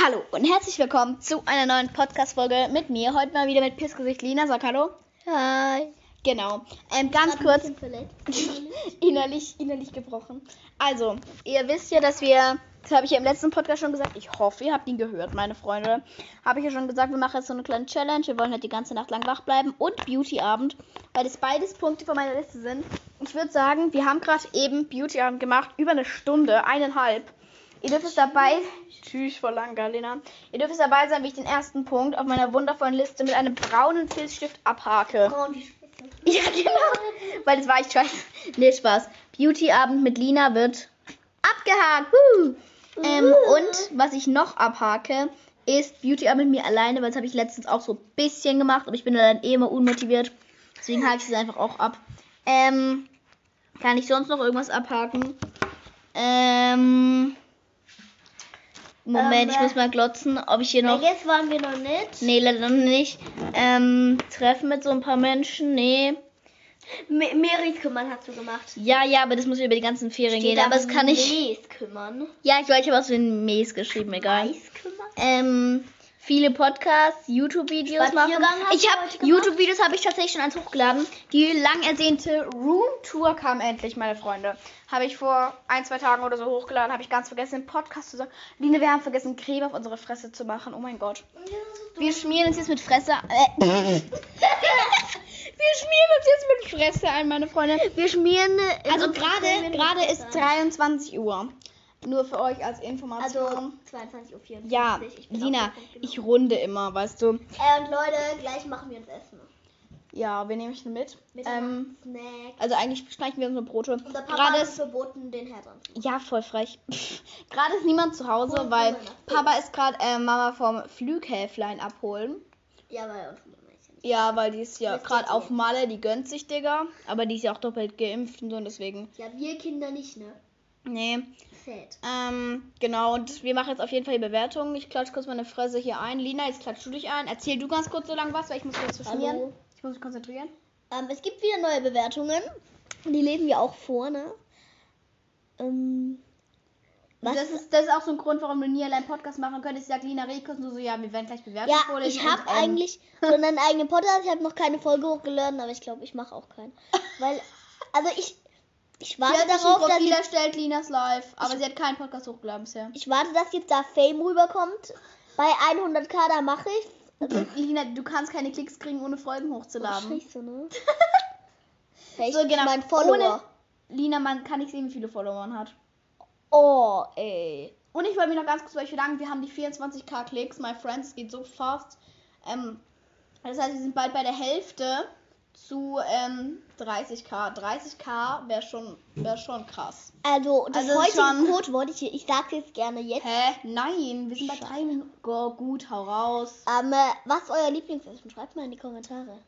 Hallo und herzlich willkommen zu einer neuen Podcast-Folge mit mir. Heute mal wieder mit Pissgesicht Lina. Sag Hallo. Hi. Genau. Ähm, ganz kurz. innerlich, innerlich gebrochen. Also, ihr wisst ja, dass wir, das habe ich ja im letzten Podcast schon gesagt, ich hoffe, ihr habt ihn gehört, meine Freunde. Habe ich ja schon gesagt, wir machen jetzt so eine kleine Challenge. Wir wollen halt die ganze Nacht lang wach bleiben und Beauty-Abend, weil das beides Punkte von meiner Liste sind. Ich würde sagen, wir haben gerade eben Beauty-Abend gemacht, über eine Stunde, eineinhalb. Ihr dürft es dabei. Tschüss, voll lang, Galina. Ihr dürft es dabei sein, wie ich den ersten Punkt auf meiner wundervollen Liste mit einem braunen Filzstift abhake. Braun die Spitze. Ja, genau. Weil das war ich scheiße. Nee, Spaß. Beauty-Abend mit Lina wird abgehakt. Woo. Ähm, und was ich noch abhake, ist Beauty-Abend mit mir alleine, weil das habe ich letztens auch so ein bisschen gemacht, aber ich bin dann eh immer unmotiviert. Deswegen hake ich es einfach auch ab. Ähm, kann ich sonst noch irgendwas abhaken? Ähm, Moment, Ähm, ich muss mal glotzen, ob ich hier noch. Jetzt waren wir noch nicht. Nee, leider noch nicht. Ähm, Treffen mit so ein paar Menschen, nee. Me Meris kümmern hast du gemacht. Ja, ja, aber das muss über die ganzen Ferien gehen. Aber das kann ich. Mees kümmern. Ja, ich weiß, ich habe was für ein Mails geschrieben, egal. Mais kümmern? Ähm, viele Podcasts, YouTube-Videos machen. Ich habe? YouTube-Videos habe ich tatsächlich schon eins hochgeladen. Die lang ersehnte Room-Tour kam endlich, meine Freunde. Habe ich vor ein, zwei Tagen oder so hochgeladen. Habe ich ganz vergessen, im Podcast zu sagen. Line, wir haben vergessen, Creme auf unsere Fresse zu machen. Oh mein Gott. Wir schmieren uns jetzt mit Fresse. Äh. Wir schmieren uns jetzt mit Fresse ein, meine Freunde. Wir schmieren. äh, Also gerade gerade ist Wasser. 23 Uhr. Nur für euch als Information. Also 22.54 Uhr. ja, Ich bin Lina, Punkt ich genau. runde immer, weißt du. Äh, und Leute, gleich machen wir uns Essen. Ja, wir nehmen ich mit. Mit Ähm, Snack. also eigentlich schneiden wir unsere Brote. Unser Papa Gerade ist verboten, den Herd ja voll frech. gerade ist niemand zu Hause, Voll weil. Papa ist gerade äh, Mama vom Flughäflein abholen. Ja, weil unsere Mama ist ja nicht. Ja, weil die ist ja gerade auf. Malle, die gönnt sich, Digga. Aber die ist ja auch doppelt geimpft und so und deswegen. Ja, wir Kinder nicht, ne? Nee. Sad. Ähm, genau, und wir machen jetzt auf jeden Fall die Bewertung. Ich klatsche kurz meine Fresse hier ein. Lina, jetzt klatsch du dich ein. Erzähl du ganz kurz so lang was, weil ich muss schmieren. Hallo. Ich muss mich konzentrieren. Ähm, es gibt wieder neue Bewertungen. Die lesen wir auch vor, ne? Ähm? Das ist, das ist auch so ein Grund, warum du nie allein Podcast machen könntest. Ich sag Lina Rekos nur so, ja, wir werden gleich Bewertungen ja, vorlesen. ich habe ähm, eigentlich schon einen eigenen Podcast. Ich habe noch keine Folge hochgeladen, aber ich glaube, ich mache auch keinen. Weil, also ich, ich Sie warte hat sich ein darauf, dass Profil ich, erstellt, Linas Live. Aber sie hat keinen Podcast hochgeladen bisher. ich warte, dass jetzt da Fame rüberkommt. Bei 100k, da mache ich. Lina, du kannst keine Klicks kriegen, ohne Folgen hochzuladen. Scheiße, ne? Hey, So, genau. Mein Follower. Ohne- Lina, man kann nicht sehen, wie viele Follower man hat. Oh, ey. Und ich wollte mich noch ganz kurz bei euch bedanken. Wir haben die 24k Klicks. My Friends, es geht so fast. Ähm, das heißt, wir sind bald bei der Hälfte zu ähm, 30k. 30k wäre schon, wär schon krass. Also, das Also heutige schon- Codewort, ich, ich sag's jetzt gerne jetzt. Hä? Nein, wir sind bei drei Minuten. Go, gut, hau raus. Ähm, äh, was ist euer Lieblingsessen? Schreibt mal in die Kommentare.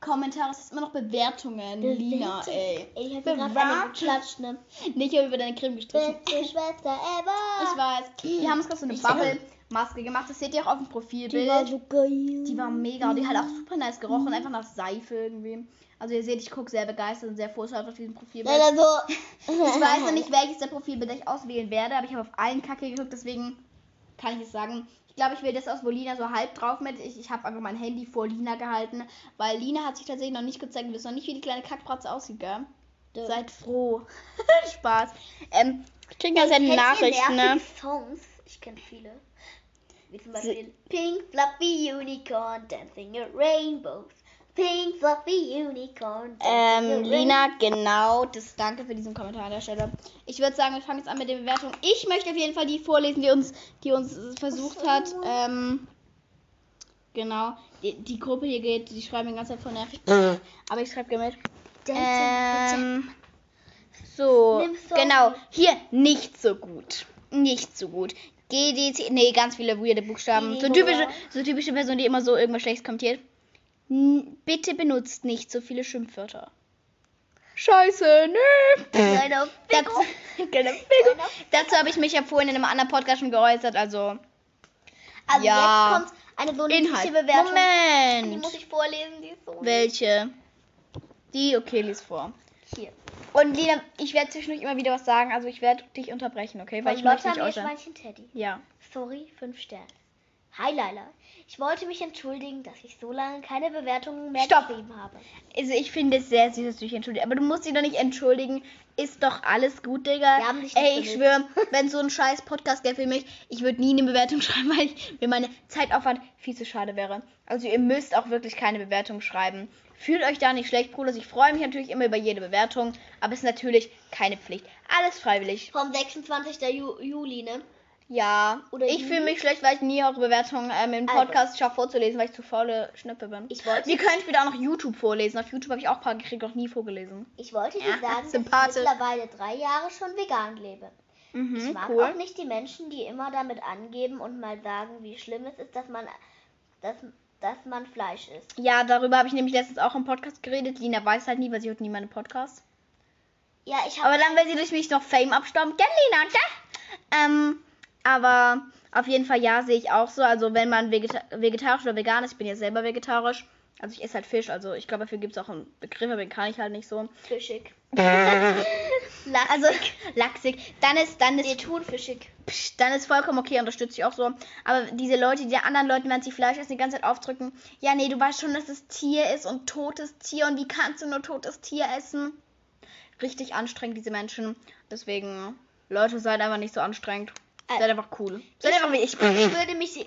Kommentare, es ist immer noch Bewertungen. Lina, ey. Ey, ich hab gerade eine geklatscht, ne? Nicht über deine Creme gestrichen. Beste Schwester ever. Ich weiß. Wir haben uns gerade so eine Ich- Bubble-Maske gemacht. Das seht ihr auch auf dem Die Profilbild. war so geil. Die war mega und die hat auch super nice gerochen, einfach nach Seife irgendwie. Also ihr seht, ich gucke sehr begeistert und sehr vorschauend auf diesem Profilbild. Leider so. Ich weiß noch nicht, welches der Profilbild ich auswählen werde, aber ich habe auf allen Kacke geguckt, deswegen kann ich es sagen. Ich glaube, ich wähle das aus, wo Lina so halb drauf mit. Ich, ich habe einfach mein Handy vor Lina gehalten, weil Lina hat sich tatsächlich noch nicht gezeigt. Wir wissen noch nicht, wie die kleine Kackbratze aussieht, gell? Ja. Seid froh. Spaß. Ähm, Kennt viele ihr Nachrichten, ne? Songs? Ich kenne viele. Wie zum Beispiel Pink Fluffy Unicorn Dancing in Rainbows. Pink Fluffy Unicorn Ähm, Lina, genau. Das danke für diesen Kommentar an der Stelle. Ich würde sagen, wir fangen jetzt an mit der Bewertung. Ich möchte auf jeden Fall die vorlesen, die uns, die uns äh, versucht hat. Ähm, genau. Die, die Gruppe hier geht, die schreiben die ganze Zeit von nervig. Aber ich schreibe gerne mit. Ähm, so, genau. Hier, nicht so gut. Nicht so gut. GDC, nee, ganz viele weirde Buchstaben. So typische, so typische Person, die immer so irgendwas Schlechtes kommentiert. N bitte benutzt nicht so viele Schimpfwörter. Scheiße, nö. Kleiner Dazu, Figo. Figo. Dazu habe ich mich ja vorhin in einem anderen Podcast schon geäußert, also Also Ja. jetzt kommt eine Inhalt. Bewertung. Die muss Moment. ich vorlesen, die ist so. Welche? Die, okay, lies vor. Hier. Und Lina, ich werde zwischendurch immer wieder was sagen, also ich werde dich unterbrechen, okay? Weil Von ich möchte nicht äußern. Meerschweinchen Teddy. Ja. Sorry, 5 Sterne. Hi Laila. Ich wollte mich entschuldigen, dass ich so lange keine Bewertungen mehr Stopp. geschrieben habe. Also ich finde es sehr süß, dass du dich entschuldigst. Aber du musst dich doch nicht entschuldigen. Ist doch alles gut, Digga. Wir haben dich nicht Ey, ich schwöre, wenn so ein scheiß Podcast wäre für mich, ich würde nie eine Bewertung schreiben, weil ich, mir meine Zeitaufwand viel zu schade wäre. Also ihr müsst auch wirklich keine Bewertung schreiben. Fühlt euch da nicht schlecht, Bruder. Ich freue mich natürlich immer über jede Bewertung, aber es ist natürlich keine Pflicht. Alles freiwillig. Vom 26. Ju Juli, ne? Ja, Oder ich fühle mich schlecht, weil ich nie eure Bewertungen ähm, im Also. Podcast schaffe vorzulesen, weil ich zu faule Schnippe bin. Ich wollte- Wir können später auch noch YouTube vorlesen. Auf YouTube habe ich auch ein paar gekriegt, noch nie vorgelesen. Ich wollte dir Ja, sagen, dass ich sympathisch. mittlerweile drei Jahre schon vegan lebe. Mhm, Ich mag cool. auch nicht die Menschen, die immer damit angeben und mal sagen, wie schlimm es ist, dass man, dass, dass man Fleisch isst. Ja, darüber habe ich nämlich letztens auch im Podcast geredet. Lina weiß halt nie, weil sie hört nie meine Podcasts. Ja, ich habe Aber dann will sie durch mich noch Fame abstauben. Gell, Lina, gell? Ähm, aber auf jeden Fall ja, sehe ich auch so. Also wenn man vegeta vegetarisch oder vegan ist, ich bin ja selber vegetarisch. Also ich esse halt Fisch, also ich glaube, dafür gibt es auch einen Begriff, aber den kann ich halt nicht so. fischig. Also lachsig. Dann ist, dann ist Nee, thunfischig. Psst, dann ist vollkommen okay, unterstütze ich auch so. Aber diese Leute, die der anderen Leuten, wenn sie Fleisch essen, die ganze Zeit aufdrücken, ja, nee, du weißt schon, dass es Tier ist und totes Tier und wie kannst du nur totes Tier essen? Richtig anstrengend, diese Menschen. Deswegen, Leute, seid einfach nicht so anstrengend. Äh, Seid einfach cool. Seid einfach wie ich. Ich würde mich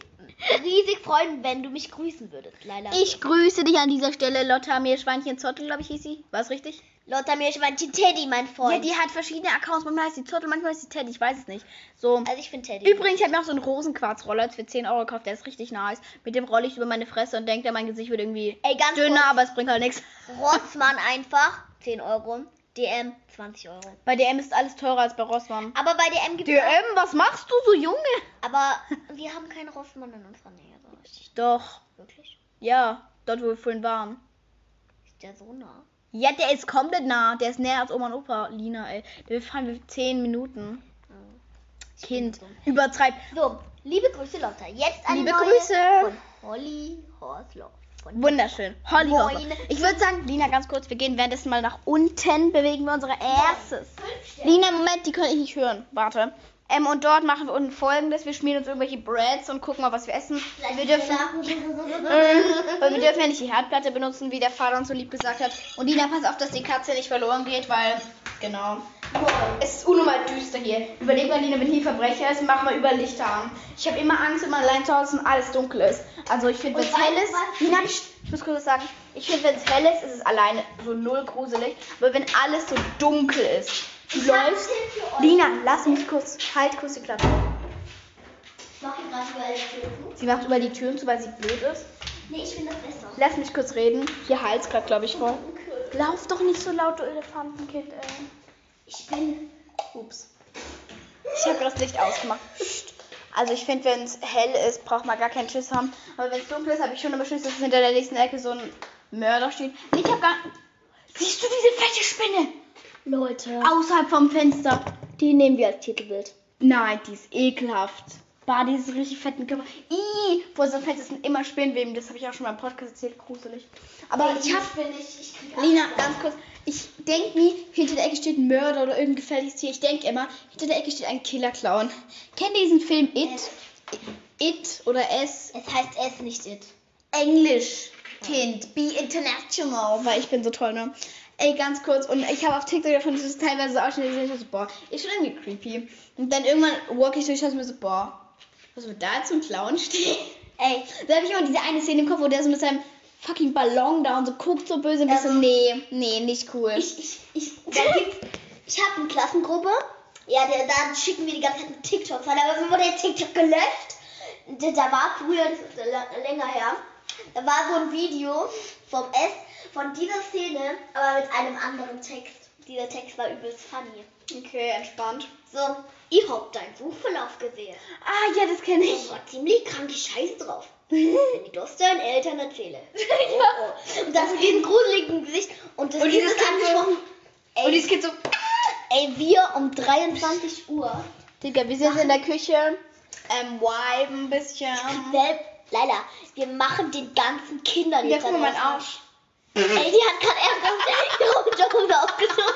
riesig freuen, wenn du mich grüßen würdest, Leila. Ich grüße dich an dieser Stelle, Lotta Meerschweinchen Zottel, glaube ich, hieß sie. War es richtig? Lotta Meerschweinchen Teddy, mein Ja, Freund. die hat verschiedene Accounts. Manchmal heißt sie Zottel, manchmal heißt sie Teddy, ich weiß es nicht. So. also ich finde Teddy. Übrigens, ich habe mir auch so einen Rosenquarzroller für 10 Euro gekauft. Der ist richtig nice. Mit dem rolle ich über meine Fresse und denke, mein Gesicht wird irgendwie Ey, ganz dünner, kurz. aber es bringt halt nichts. Rotzmann einfach, 10 Euro. DM, 20 Euro. Bei DM ist alles teurer als bei Rossmann. Aber bei DM gibt es DM, was machst du so, Junge? Aber wir haben keinen Rossmann in unserer Nähe. Doch, Wirklich? ja, dort, wo wir vorhin waren. Ist der so nah? Ja, der ist komplett nah. Der ist näher als Oma und Opa, Lina, ey. Wir fahren wir 10 Minuten. Oh. Kind, übertreibt. So, liebe Grüße, Lotta. Jetzt eine Liebe neue Grüße. von Holly Horslow. Wunderschön. Holly Moin. Ich würde sagen, Lina, ganz kurz, wir gehen währenddessen mal nach unten, bewegen wir unsere erstes. Lina, Moment, die kann ich nicht hören. Warte. Ähm, und dort machen wir unten folgendes. Wir schmieren uns irgendwelche Breads und gucken mal, was wir essen. Wir dürfen, weil wir dürfen ja nicht die Herdplatte benutzen, wie der Vater uns so lieb gesagt hat. Und Lina, pass auf, dass die Katze nicht verloren geht, weil, genau. Es ist unnormal düster hier. Überleg mal, Lina, wenn hier Verbrecher ist, machen wir über Lichter an. Ich habe immer Angst, wenn man allein zu Hause und alles dunkel ist. Also ich finde, wenn es hell ist? Lina, pst, ich muss kurz was sagen. Ich finde, wenn es hell ist, ist es alleine so null gruselig. Aber wenn alles so dunkel ist, du Ich läufst. Lina, lass mich kurz, halt kurz die Klappe. Ich. Sie macht über die Türen zu, weil sie blöd ist. Nee, ich finde das besser. Lass mich kurz reden. Hier Hals gerade, glaube ich, voll. Lauf doch nicht so laut, du Elefantenkind, ey. Ich bin. Ups. Ich habe das Licht ausgemacht. Also ich finde, wenn es hell ist, braucht man gar keinen Schiss haben. Aber wenn es dunkel ist, habe ich schon immer Schiss, dass hinter der nächsten Ecke so ein Mörder steht. Ich habe gar... Siehst du diese fette Spinne? Leute. Außerhalb vom Fenster. Die nehmen wir als Titelbild. Nein, die ist ekelhaft. Bah, diese richtig fetten Körper. Ih, vor so einem Fenster sind immer Spinnenweben. Das habe ich auch schon mal im Podcast erzählt. Gruselig. Aber ich habe Lina, ganz kurz. Ich denke nie, hinter der Ecke steht ein Mörder oder irgendein gefährliches Tier. Ich denke immer, hinter der Ecke steht ein Killer-Clown. Kennt ihr diesen Film It? It oder S? Es heißt es nicht it. Englisch. Kind, be international. Weil ich bin so toll, ne? Ey, ganz kurz. Und ich habe auf TikTok davon dieses teilweise so Ausschnitte gesehen. Ich dachte so, boah, ist schon irgendwie creepy. Und dann irgendwann walk ich durch, dachte mir so, boah, was wird da ein Clown stehen? Ey, Da habe ich immer diese eine Szene im Kopf, wo der so mit seinem fucking Ballon da und so guckt so böse und ich so, Ähm, nee, nee, nicht cool. ich, ich, ich, ich habe eine Klassengruppe. Ja, der, da schicken wir die ganze Zeit TikToks an, aber wurde der TikTok gelöscht. Da, da war früher, das ist länger her, da war so ein Video vom S von dieser Szene, aber mit einem anderen Text. Dieser Text war übelst funny. Okay, entspannt. So, ich hab deinen Suchverlauf gesehen. Ah, ja, das kenne ich. Ich war ziemlich kranke Scheiße drauf. Wenn ich das deinen Eltern erzähle. Oh, oh. Und das mit diesem gruseligen Gesicht. Und das Und dieses ist Kind so- angesprochen. Und Ey, dieses Kind so, ey, wir um 23 Uhr. Digga, wir sind in der Küche, ähm, vibe ein bisschen. Wel Leila, wir machen den ganzen Kindern Ja, jetzt guck mal, Arsch. Ey, die hat gerade erst die Jogginghose aufgezogen.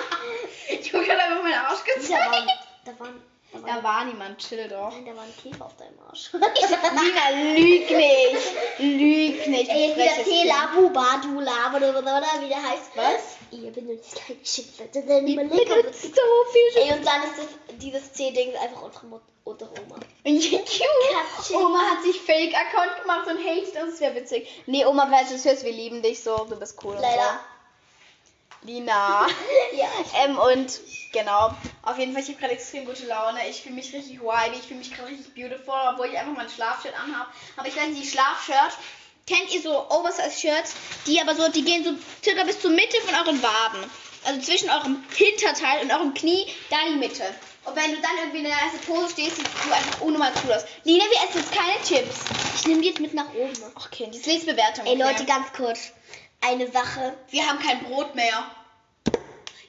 Ich gerade einfach meinen Arsch Da waren, da waren, Da war niemand, chill doch. Nein, da war ein Käfer auf deinem Arsch. Nina, lüg nicht. Lüg nicht. Ey, wieder. Telabu, Badu, Lava oder, oder wie der heißt. Was? Ihr benutzt keine Schimpfwörter, denn überlegt benutze so viel Ey, und dann ist das, dieses C-Ding einfach unsere, Mut unsere Oma. Cute. Oma hat sich Fake-Account gemacht und hatet uns. Das wäre witzig. Nee, Oma, falls du wir lieben dich so. Du bist cool. und Leider. So. Lina. Ja. ähm, und genau. Auf jeden Fall, ich habe gerade extrem gute Laune. Ich fühle mich richtig wide. Ich fühle mich gerade richtig beautiful, obwohl ich einfach mein Schlafshirt anhabe. Aber ich weiß nicht, die Schlafshirt. Kennt ihr so Oversize-Shirts? Die aber so, die gehen so circa bis zur Mitte von euren Waden. Also zwischen eurem Hinterteil und eurem Knie, da die Mitte. Und wenn du dann irgendwie in der ersten Pose stehst, siehst du einfach unnormal cool aus. Lina, wir essen jetzt keine Chips. Ich nehme die jetzt mit nach oben. Okay, die Lesbewertung. Ey. Leute, ganz kurz. Eine Sache. Wir haben kein Brot mehr.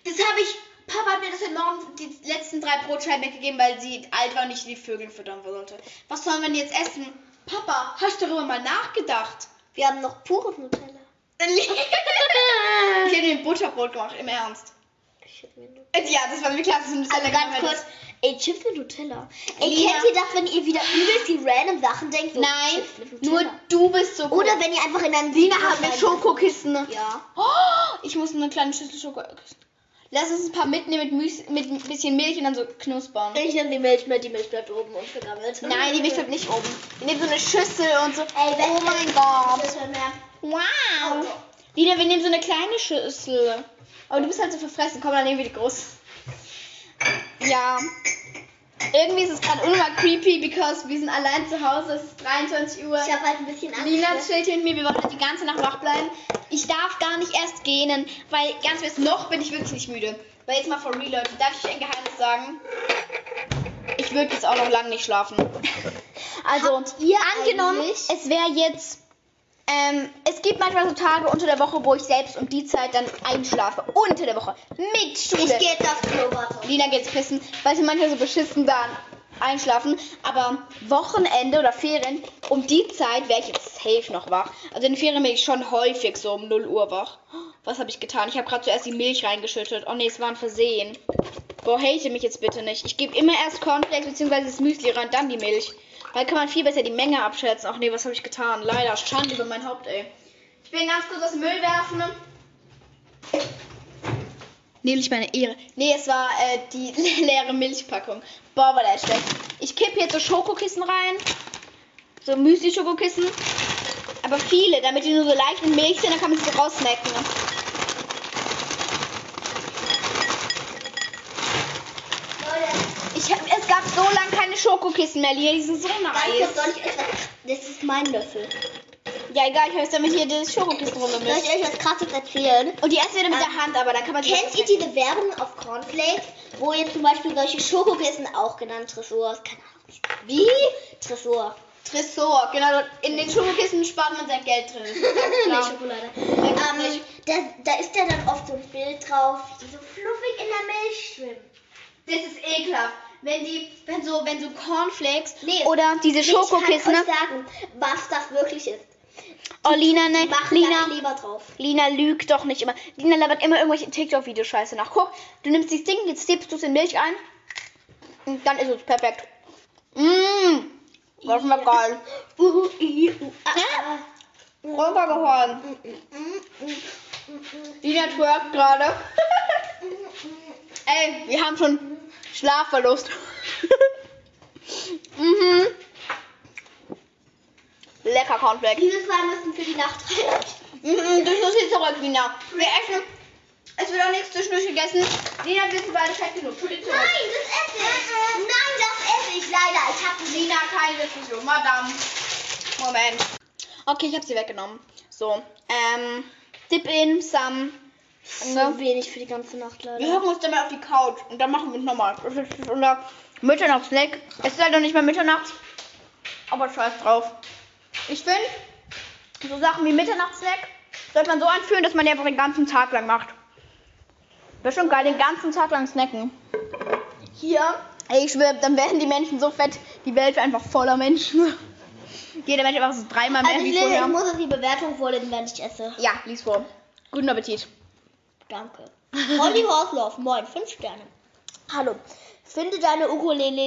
Das habe ich. Papa hat mir das heute Morgen die letzten drei Brotscheiben weggegeben, weil sie alt war und ich die Vögel füttern wollte. Was sollen wir denn jetzt essen? Papa, hast du darüber mal nachgedacht? Wir haben noch pures Nutella. ich habe mir ein Butterbrot gemacht, im Ernst. Ich Äh, Ja, das war mir klar, dass du Nutella Also ganz kurz. Ey, Chips mit Nutella. Ey, Lina. kennt ihr das, wenn ihr wieder übelst die random Sachen denkt? So Nein, nur du bist so cool. Oder wenn ihr einfach in einem Lina hat mit Schokokissen. Ja. Oh, ich muss eine kleine Schüssel Schokokissen. Lass uns ein paar mitnehmen mit, Müs mit ein bisschen Milch und dann so knuspern. Ich nehme die Milch mit, die Milch bleibt oben und vergammelt. Nein, die Milch bleibt nicht oben. Wir nehmen so eine Schüssel und so. Ey, oh mein Gott. Wow. Lina, wir nehmen so eine kleine Schüssel. Aber du bist halt so verfressen. Komm, dann nehmen wir die groß. Ja. Irgendwie ist es gerade unnormal creepy, because wir sind allein zu Hause. Es ist 23 Uhr. Ich habe halt ein bisschen Angst. Lina ne? chillt hier mit mir. Wir wollen die ganze Nacht wach bleiben. Ich darf gar nicht erst gehen, weil ganz bis noch bin ich wirklich nicht müde. Weil jetzt mal for real, Leute, darf ich euch ein Geheimnis sagen? Ich würde jetzt auch noch lange nicht schlafen. Also, Habt ihr angenommen, es wäre jetzt. Ähm, es gibt manchmal so Tage unter der Woche, wo ich selbst um die Zeit dann einschlafe. Unter der Woche. Mit Schule. Ich gehe jetzt aufs Klo, warte. Lina geht's pissen, weil sie manchmal so beschissen da einschlafen. Aber Wochenende oder Ferien, um die Zeit wäre ich jetzt safe noch wach. Also in den Ferien bin ich schon häufig so um 0 Uhr wach. Was habe ich getan? Ich habe gerade zuerst die Milch reingeschüttet. Oh nee, es war ein Versehen. Boah, hate mich jetzt bitte nicht. Ich gebe immer erst Cornflakes bzw. das Müsli rein, dann die Milch. Weil kann man viel besser die Menge abschätzen. Ach nee, was habe ich getan? Leider, Schande über mein Haupt, ey. Ich will ganz kurz aus dem Müll werfen. Nämlich meine Ehre. Nee, es war äh, die leere Milchpackung. Boah, war der schlecht. Ich kippe jetzt so Schokokissen rein. So Müsli-Schokokissen. Aber viele, damit die nur so leicht in Milch sind, dann kann man sie so raussnacken. Leute, Ich gab so lange keine Schokokissen mehr, Lia. Die sind so nice. soll ich euch was... Das ist mein Löffel. Ja, egal, ich habe jetzt damit hier das Schokokissen Soll rumgemischt. ich euch was krasses erzählen? Und die essen dann mit der Hand, aber dann kann man Kennt ihr diese Werbung auf Cornflakes, wo jetzt zum Beispiel solche Schokokissen, auch genannt Tresors, keine Ahnung, wie Tresor. Tresor, genau. In den Schokokissen spart man sein Geld drin. Klar. Schokolade. Ähm, Ähm, da, da ist ja dann oft so ein Bild drauf, wie die so fluffig in der Milch schwimmen. Das ist ekelhaft. Wenn die, wenn so, wenn so Cornflakes Nee, oder diese Schokokissen. Ich ne? kann euch sagen, was das wirklich ist. Oh, Lina, ne? Lina. Lina lügt doch nicht immer. Lina labert immer irgendwelche TikTok-Videos scheiße nach. Guck, du nimmst dieses Ding, jetzt dippst du es in Milch ein. Und dann ist es perfekt. Mmm. Das schmeckt geil. Runtergehauen. Lina twerkt gerade. Ey, wir haben schon Schlafverlust. mhm. Lecker Cornflakes. Diese zwei müssen für die Nacht rein. Mhm, das muss jetzt zurück, Lina. Wir essen. Es wird auch nichts zwischendurch gegessen. Lina, wir sind beide fett genug. Nein, das esse ich. Nein, das esse ich leider. Ich habe Lina, keine Diskussion. Madame. Moment. Okay, ich habe sie weggenommen. So, ähm, dip in some. So wenig für die ganze Nacht leider. Wir hocken uns dann mal auf die Couch und dann machen wir es nochmal. Das ist unser Mitternachtssnack. Es ist halt noch nicht mehr Mitternacht. Aber scheiß drauf. Ich finde, so Sachen wie Mitternachtssnack sollte man so einführen, dass man die einfach den ganzen Tag lang macht. Wäre schon geil, den ganzen Tag lang snacken. Hier, ey, ich schwöre, dann werden die Menschen so fett, die Welt wäre einfach voller Menschen. Jeder Mensch einfach so dreimal mehr Also wie ich, vorher. ich muss uns die Bewertung vorlesen, wenn ich esse. Ja, lies vor. Guten Appetit. Danke. Holly Horslauf, moin, 5 Sterne. Hallo. Finde deine Ukulele.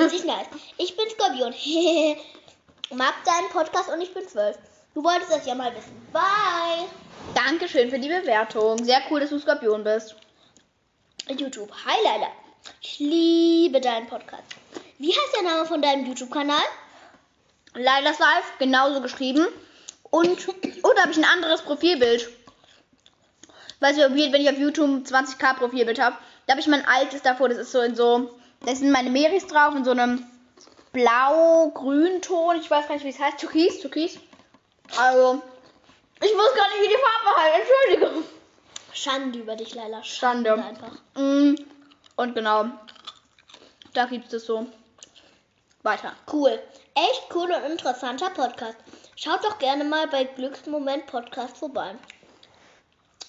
Richtig nice. Ich bin Skorpion. Mag deinen Podcast und ich bin zwölf. Du wolltest das ja mal wissen. Bye. Dankeschön für die Bewertung. Sehr cool, dass du Skorpion bist. YouTube. Hi Leila. Ich liebe deinen Podcast. Wie heißt der Name von deinem YouTube-Kanal? Lailas Live, genauso geschrieben. Und, und habe ich ein anderes Profilbild. Weißt du, wenn ich auf YouTube 20k Profilbild habe, da habe ich mein altes davor. Das ist so in so, da sind meine Meris drauf in so einem blau-grün Ton. Ich weiß gar nicht, wie es heißt. Türkis, Türkis. Also, ich wusste gar nicht, wie die Farbe heißt. Entschuldigung. Schande über dich, Leila. Schande. Schande einfach. Mm, und genau, da gibt es so. Weiter. Cool. Echt cool und interessanter Podcast. Schaut doch gerne mal bei Glücksmoment Podcast vorbei.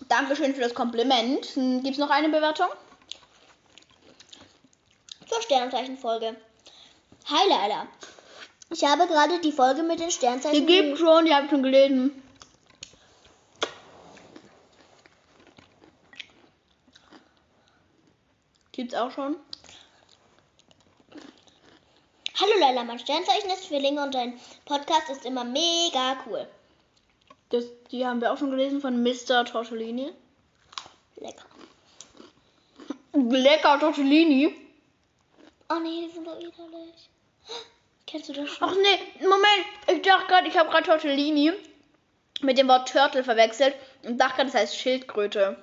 Dankeschön für das Kompliment. Hm, Gibt es noch eine Bewertung? Zur Sternzeichenfolge. Hi Leila. Ich habe gerade die Folge mit den Sternzeichen. Die gibt schon, die habe ich schon gelesen. Gibt's auch schon? Hallo Leila, mein Sternzeichen ist Zwillinge und dein Podcast ist immer mega cool. Das, die haben wir auch schon gelesen von Mr. Tortellini. Lecker. Lecker Tortellini. Oh nee, die sind doch widerlich. Kennst du das schon? Ach nee, Moment. Ich dachte gerade, ich habe gerade Tortellini mit dem Wort Turtle verwechselt und dachte gerade, das heißt Schildkröte.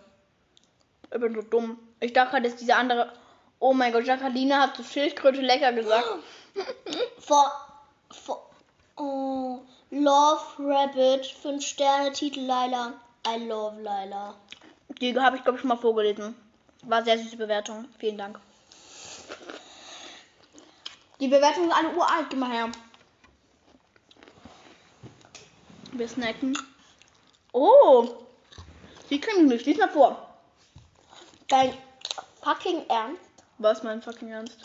Ich bin so dumm. Ich dachte gerade, das ist diese andere. Oh mein Gott, Jacqueline hat zu Schildkröte lecker gesagt. Vor. vor oh. Love Rabbit, 5 Sterne, Titel Laila. I love Laila. Die habe ich, glaube ich, schon mal vorgelesen. War sehr süße Bewertung. Vielen Dank. Die Bewertungen sind alle uralt. Geh mal her. Wir snacken. Oh! Die kriegen nicht. Lies mal vor. Dein fucking Ernst? Was mein fucking Ernst?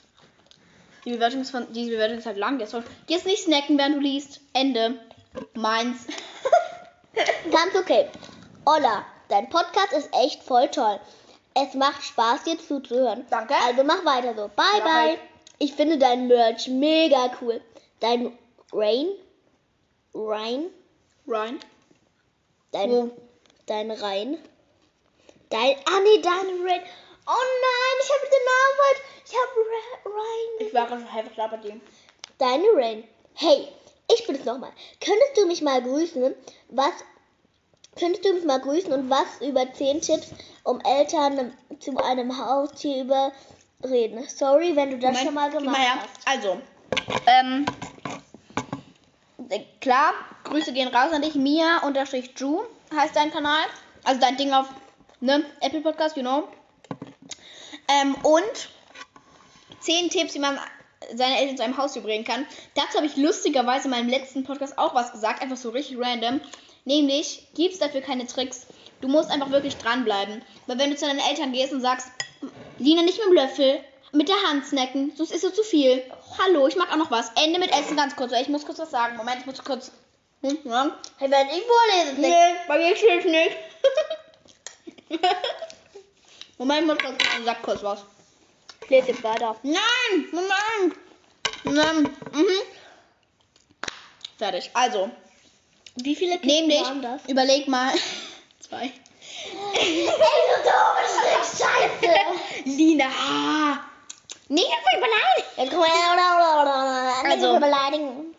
Die Bewertung ist, von, die Bewertung ist halt lang. Jetzt, jetzt nicht snacken, während du liest. Ende. Meins. Ganz okay. Olla, dein Podcast ist echt voll toll. Es macht Spaß, dir zuzuhören. Danke. Also mach weiter so. Bye, bye. Ich finde dein Merch mega cool. Dein Rain? Rain? Rain? Dein, oh. dein Rein? Dein, ah nee, dein Rain. Oh nein, ich habe den Namen falsch. Ich habe Rain. Ich war schon halb klar bei dir. Deine Rain. Hey, ich bin es nochmal. Könntest du mich mal grüßen? Was könntest du mich mal grüßen und was über 10 Tipps, um Eltern zu einem Haustier überreden? Sorry, wenn du das Moment, schon mal gemacht mal hast. Also, ähm, klar, Grüße gehen raus an dich. Mia unterstrich Ju heißt dein Kanal. Also dein Ding auf ne, Apple Podcast, you know. Ähm, und 10 Tipps, wie man seine Eltern zu einem Haus bringen kann. Dazu habe ich lustigerweise in meinem letzten Podcast auch was gesagt, einfach so richtig random. Nämlich, gibt es dafür keine Tricks. Du musst einfach wirklich dranbleiben. Weil wenn du zu deinen Eltern gehst und sagst, Lina, nicht mit dem Löffel, mit der Hand snacken, sonst ist so zu viel. Hallo, ich mag auch noch was. Ende mit Essen ganz kurz. Ich muss kurz was sagen. Moment, ich muss kurz. Hm, ja. Hey, wenn ich vorlese, nee, bei mir steht nicht. Moment, ich muss kurz, sag kurz was. Jetzt weiter. Nein, Moment. Nein. Mhm. Fertig. Also. Wie viele Kisten Nämlich, waren das? Überleg mal. Zwei. Ey, du dummes Scheiße. Lina. Nicht beleidigen. Also, beleidigen.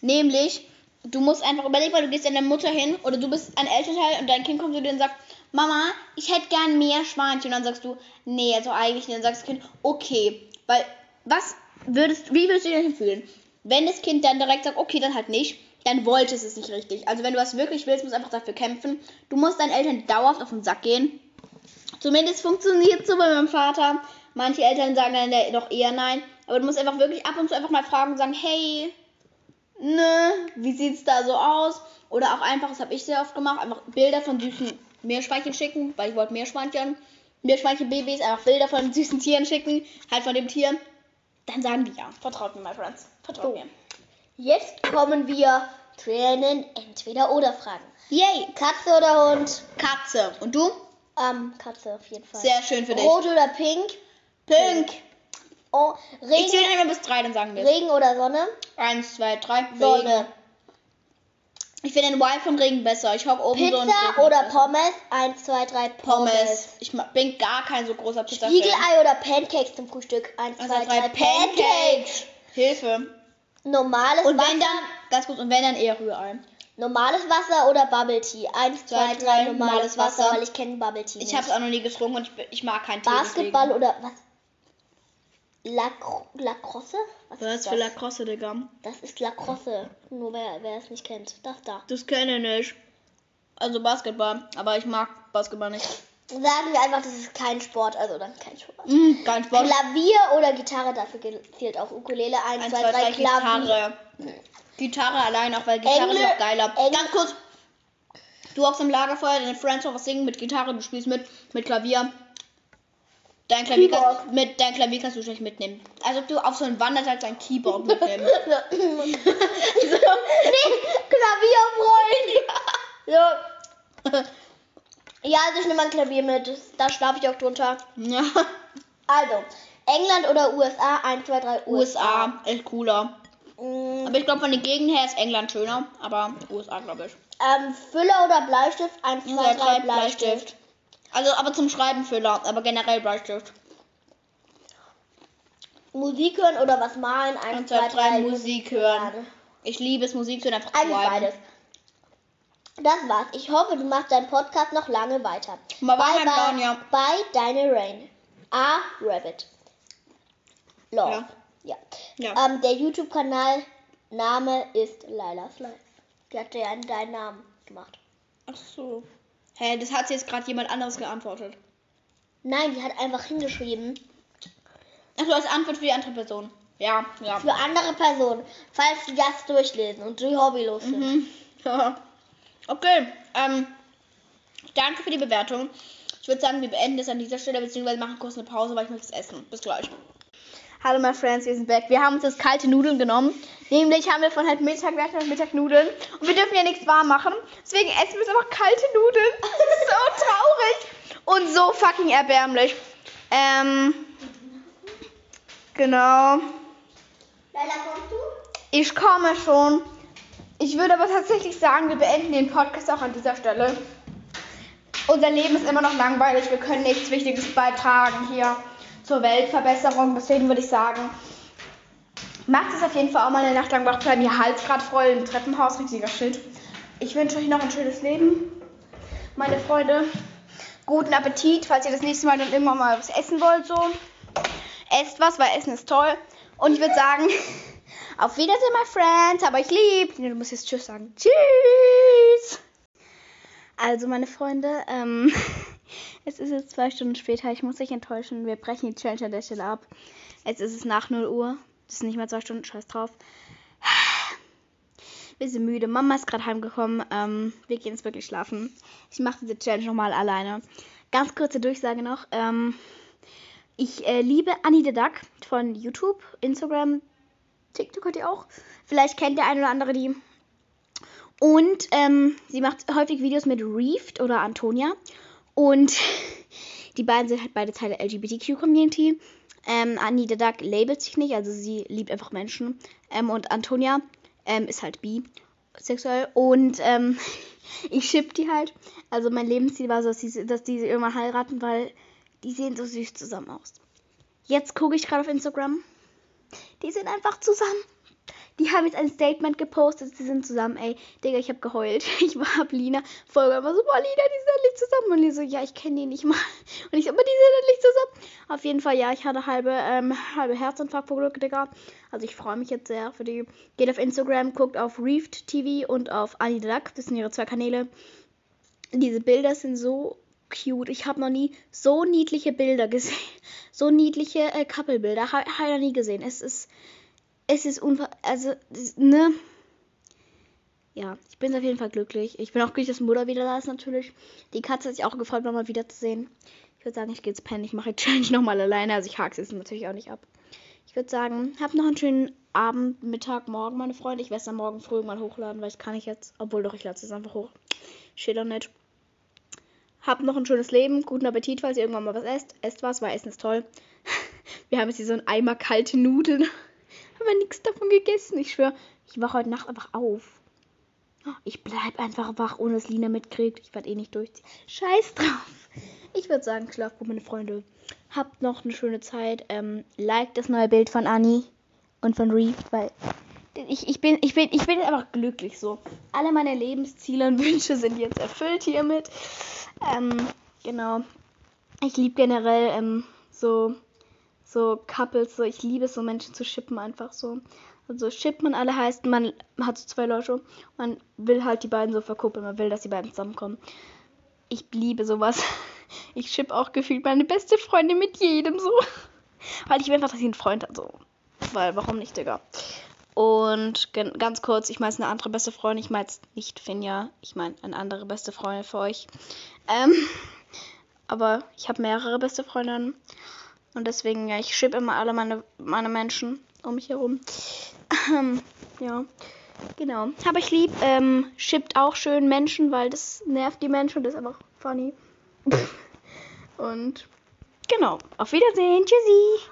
Nämlich, du musst einfach überlegen, weil du gehst deiner Mutter hin oder du bist ein Elternteil und dein Kind kommt zu dir und sagt, Mama, ich hätte gern mehr Schweinchen. Und dann sagst du, nee, also eigentlich nicht. Dann sagst das Kind, okay. Weil, was würdest, wie würdest du dich denn fühlen? Wenn das Kind dann direkt sagt, okay, dann halt nicht, dann wollte es es nicht richtig. Also wenn du was wirklich willst, musst du einfach dafür kämpfen. Du musst deinen Eltern dauerhaft auf den Sack gehen. Zumindest funktioniert so bei meinem Vater. Manche Eltern sagen dann doch eher nein. Aber du musst einfach wirklich ab und zu einfach mal fragen und sagen, hey, ne, wie sieht's da so aus? Oder auch einfach, das habe ich sehr oft gemacht, einfach Bilder von süßen Meerschweinchen schicken, weil ich wollte Meerschweinchen. Meerschweinchen-Babys, einfach Bilder von süßen Tieren schicken, halt von dem Tier. Dann sagen die ja. Vertraut mir, my friends. Vertraut so. mir. Jetzt kommen wir zu den Entweder-Oder-Fragen. Yay! Katze oder Hund? Katze. Und du? Ähm, Katze auf jeden Fall. Sehr schön für dich. Rot oder pink? Pink. Oh, Ich Regen, zähle einmal bis drei, dann sagen wir. Regen oder Sonne? Eins, zwei, drei. Sonne. Regen. Ich finde den Wild von Regen besser. Ich hocke oben so und Pizza oder besser. Pommes? Eins, zwei, drei, Pommes. Pommes. Ich bin gar kein so großer Pizza-Fan. Spiegelei oder Pancakes zum Frühstück? Eins, Eins, zwei, zwei, drei, drei, Pancakes. Pancakes. Hilfe. Normales Und Wasser, wenn dann, ganz kurz, und wenn dann eher Rührei. normales Wasser oder Bubble Tea? Eins, zwei, Zwei, drei, drei, normales normales Wasser, Wasser. weil ich kenne Bubble Tea Ich habe es auch noch nie getrunken und ich, ich mag keinen Tee. Basketball oder was? Lacro Lacrosse? Was. Was ist für das? Lacrosse, Digga? Das ist Lacrosse. Nur wer, wer es nicht kennt. Das da. Das kenne ich nicht. Also Basketball, aber ich mag Basketball nicht. Sagen wir einfach, das ist kein Sport, also dann kein Sport. Mhm, kein Sport. Klavier oder Gitarre, dafür zählt auch Ukulele. Eins, Eins, zwei, zwei, drei, drei, Klavier. Gitarre. Gitarre allein, auch weil Gitarre Engl- ist auch geiler. Engl- Ganz kurz. Du hockst im Lagerfeuer, deine Friends noch was singen mit Gitarre, du spielst mit, mit Klavier. Dein Klavier, Keyboard. kannst, mit, dein Klavier kannst du schlecht mitnehmen. Als ob du auf so ein Wandertag dein Keyboard mitnimmst. nee, Klavierfreund. So. Ja, also ich nehme mein Klavier mit. Da schlafe ich auch drunter. ja. Also, England oder USA? 1, 2, 3, USA. USA ist cooler. Mm, Aber ich glaube, von den Gegenden her ist England schöner. Aber USA, glaube ich. ähm, Füller oder Bleistift? 1, 2, Zwei, 3, drei, Bleistift. Also, aber zum Schreiben Füller, aber generell Bleistift. Musik hören oder was malen? 1, Und 2, zwei, 3, drei Musik hören. Ich liebe es, Musik zu hören, einfach Eigentlich schreiben. beides. Das war's. Ich hoffe, du machst deinen Podcast noch lange weiter. Mal bye, mein Plan, ja. bye, deine Rain. A. Rabbit. Love. Ja. Ja. Ähm, der YouTube-Kanal Name ist Lailas Life. Die hat ja deinen Namen gemacht. Ach so. Hä, das hat jetzt gerade jemand anderes geantwortet. Nein, die hat einfach hingeschrieben. Ach so, als Antwort für die andere Person. Ja, ja. Für andere Personen. Falls sie das durchlesen und sie hobbylos sind. Mhm. okay, ähm, danke für die Bewertung. Ich würde sagen, wir beenden es an dieser Stelle, beziehungsweise machen kurz eine Pause, weil ich möchte es essen. Bis gleich. Hallo, my friends, wir sind back. Wir haben uns jetzt kalte Nudeln genommen. Nämlich haben wir von halt Mittag, wir hatten Mittag Nudeln. Und wir dürfen ja nichts warm machen. Deswegen essen wir jetzt einfach kalte Nudeln. so traurig. Und so fucking erbärmlich. Ähm, genau. Laila, kommst du? Ich komme schon. Ich würde aber tatsächlich sagen, wir beenden den Podcast auch an dieser Stelle. Unser Leben ist immer noch langweilig. Wir können nichts Wichtiges beitragen hier zur Weltverbesserung. Deswegen würde ich sagen, macht es auf jeden Fall auch mal eine Nacht lang wach bleiben. Ihr Hals gerade voll im Treppenhaus, richtiger Shit. Ich wünsche euch noch ein schönes Leben, meine Freunde. Guten Appetit, falls ihr das nächste Mal dann irgendwann mal was essen wollt. So. Esst was, weil Essen ist toll. Und ich würde sagen, auf Wiedersehen, my friends. Hab euch lieb. Nee, du musst jetzt Tschüss sagen. Tschüss. Also, meine Freunde, ähm, es ist jetzt zwei Stunden später. Ich muss euch enttäuschen. Wir brechen die Challenge an der Stelle ab. Jetzt ist es nach 0 Uhr. Das ist nicht mal zwei Stunden. Scheiß drauf. Wir sind müde. Mama ist gerade heimgekommen. Ähm, wir gehen jetzt wirklich schlafen. Ich mache diese Challenge nochmal alleine. Ganz kurze Durchsage noch. Ähm, ich äh, liebe Annie the Duck von YouTube, Instagram, TikTok hat ihr auch. Vielleicht kennt der eine oder andere die. Und ähm, sie macht häufig Videos mit Reefed oder Antonia. Und die beiden sind halt beide Teil der LGBTQ-Community. Ähm, Annie the Duck labelt sich nicht, also sie liebt einfach Menschen. Ähm, und Antonia ähm, ist halt bisexuell. Und ähm, ich ship die halt. Also mein Lebensziel war so, dass die, dass die irgendwann heiraten, weil die sehen so süß zusammen aus. Jetzt gucke ich gerade auf Instagram. Die sind einfach zusammen. Die haben jetzt ein Statement gepostet, sie sind zusammen. Ey, Digga, ich habe geheult. Ich war hab Lina Folge immer so, boah, Lina, die sind endlich zusammen. Und die so, ja, ich kenne die nicht mal. Und ich so, aber die sind endlich zusammen. Auf jeden Fall, ja, ich hatte halbe, ähm, halbe Herzinfarkt vor Glück, Digga. Also ich freue mich jetzt sehr für die. Geht auf Instagram, guckt auf Reefed TV und auf Duck. Das sind ihre zwei Kanäle. Diese Bilder sind so cute. Ich habe noch nie so niedliche Bilder gesehen. So niedliche äh, Couple-Bilder. Habe hab ich noch nie gesehen. Es ist. Es ist unver. Also, ne? Ja, ich bin auf jeden Fall glücklich. Ich bin auch glücklich, dass Mutter wieder da ist, natürlich. Die Katze hat sich auch gefreut, nochmal wiederzusehen. Ich würde sagen, ich gehe jetzt pennen. Ich mache die Challenge nochmal alleine. Also, ich hake es natürlich auch nicht ab. Ich würde sagen, habt noch einen schönen Abend, Mittag, Morgen, meine Freunde. Ich werde es dann morgen früh mal hochladen, weil ich kann nicht jetzt. Obwohl, doch, ich lade es einfach hoch. Steht doch nicht. Habt noch ein schönes Leben. Guten Appetit, falls ihr irgendwann mal was esst. Esst was, weil Essen ist toll. Wir haben jetzt hier so einen Eimer kalte Nudeln. Haben nichts davon gegessen. Ich schwöre, ich wache heute Nacht einfach auf. Ich bleib einfach wach, ohne dass Lina mitkriegt. Ich werde eh nicht durchziehen. Scheiß drauf. Ich würde sagen, schlaft gut, meine Freunde. Habt noch eine schöne Zeit. Ähm, liked das neue Bild von Anni und von Reef, weil ich, ich, bin, ich, bin, ich bin einfach glücklich so. Alle meine Lebensziele und Wünsche sind jetzt erfüllt hiermit. Ähm, genau. Ich liebe generell ähm, so, so Couples, so ich liebe es so Menschen zu shippen einfach so. Also Shipman alle heißt, man hat so zwei Leute, man will halt die beiden so verkuppeln, man will, dass die beiden zusammenkommen. Ich liebe sowas. Ich ship auch gefühlt meine beste Freundin mit jedem so. Weil ich will einfach, dass sie einen Freund hat, so. Weil, warum nicht, Digga? Und ganz kurz, ich meine eine andere beste Freundin. Ich meine nicht Finja. Ich meine eine andere beste Freundin für euch. Ähm, aber ich habe mehrere beste Freundinnen. Und deswegen, ja, ich ship immer alle meine, meine Menschen um mich herum. Ähm, ja, genau. Aber ich lieb, ähm, shippt auch schön Menschen, weil das nervt die Menschen und das ist einfach funny. und genau, auf Wiedersehen. Tschüssi.